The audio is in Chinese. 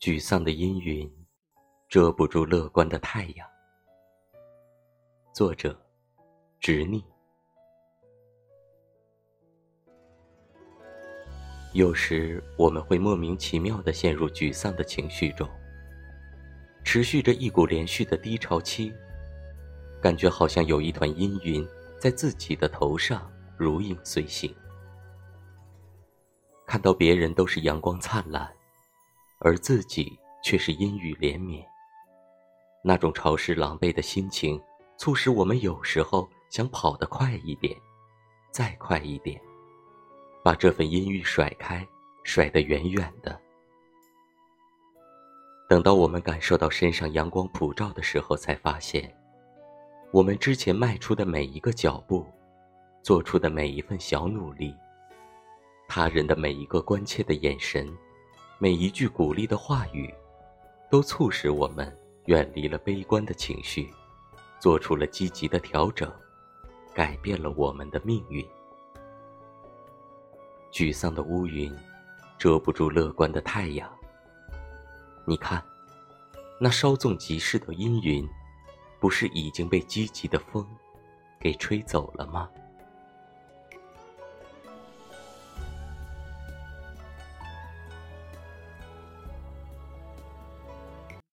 沮丧的阴云，遮不住乐观的太阳。作者：执逆。有时我们会莫名其妙的陷入沮丧的情绪中，持续着一股连续的低潮期，感觉好像有一团阴云在自己的头上如影随形。看到别人都是阳光灿烂。而自己却是阴雨连绵，那种潮湿狼狈的心情，促使我们有时候想跑得快一点，再快一点，把这份阴郁甩开，甩得远远的。等到我们感受到身上阳光普照的时候，才发现，我们之前迈出的每一个脚步，做出的每一份小努力，他人的每一个关切的眼神。每一句鼓励的话语，都促使我们远离了悲观的情绪，做出了积极的调整，改变了我们的命运。沮丧的乌云，遮不住乐观的太阳。你看，那稍纵即逝的阴云，不是已经被积极的风给吹走了吗？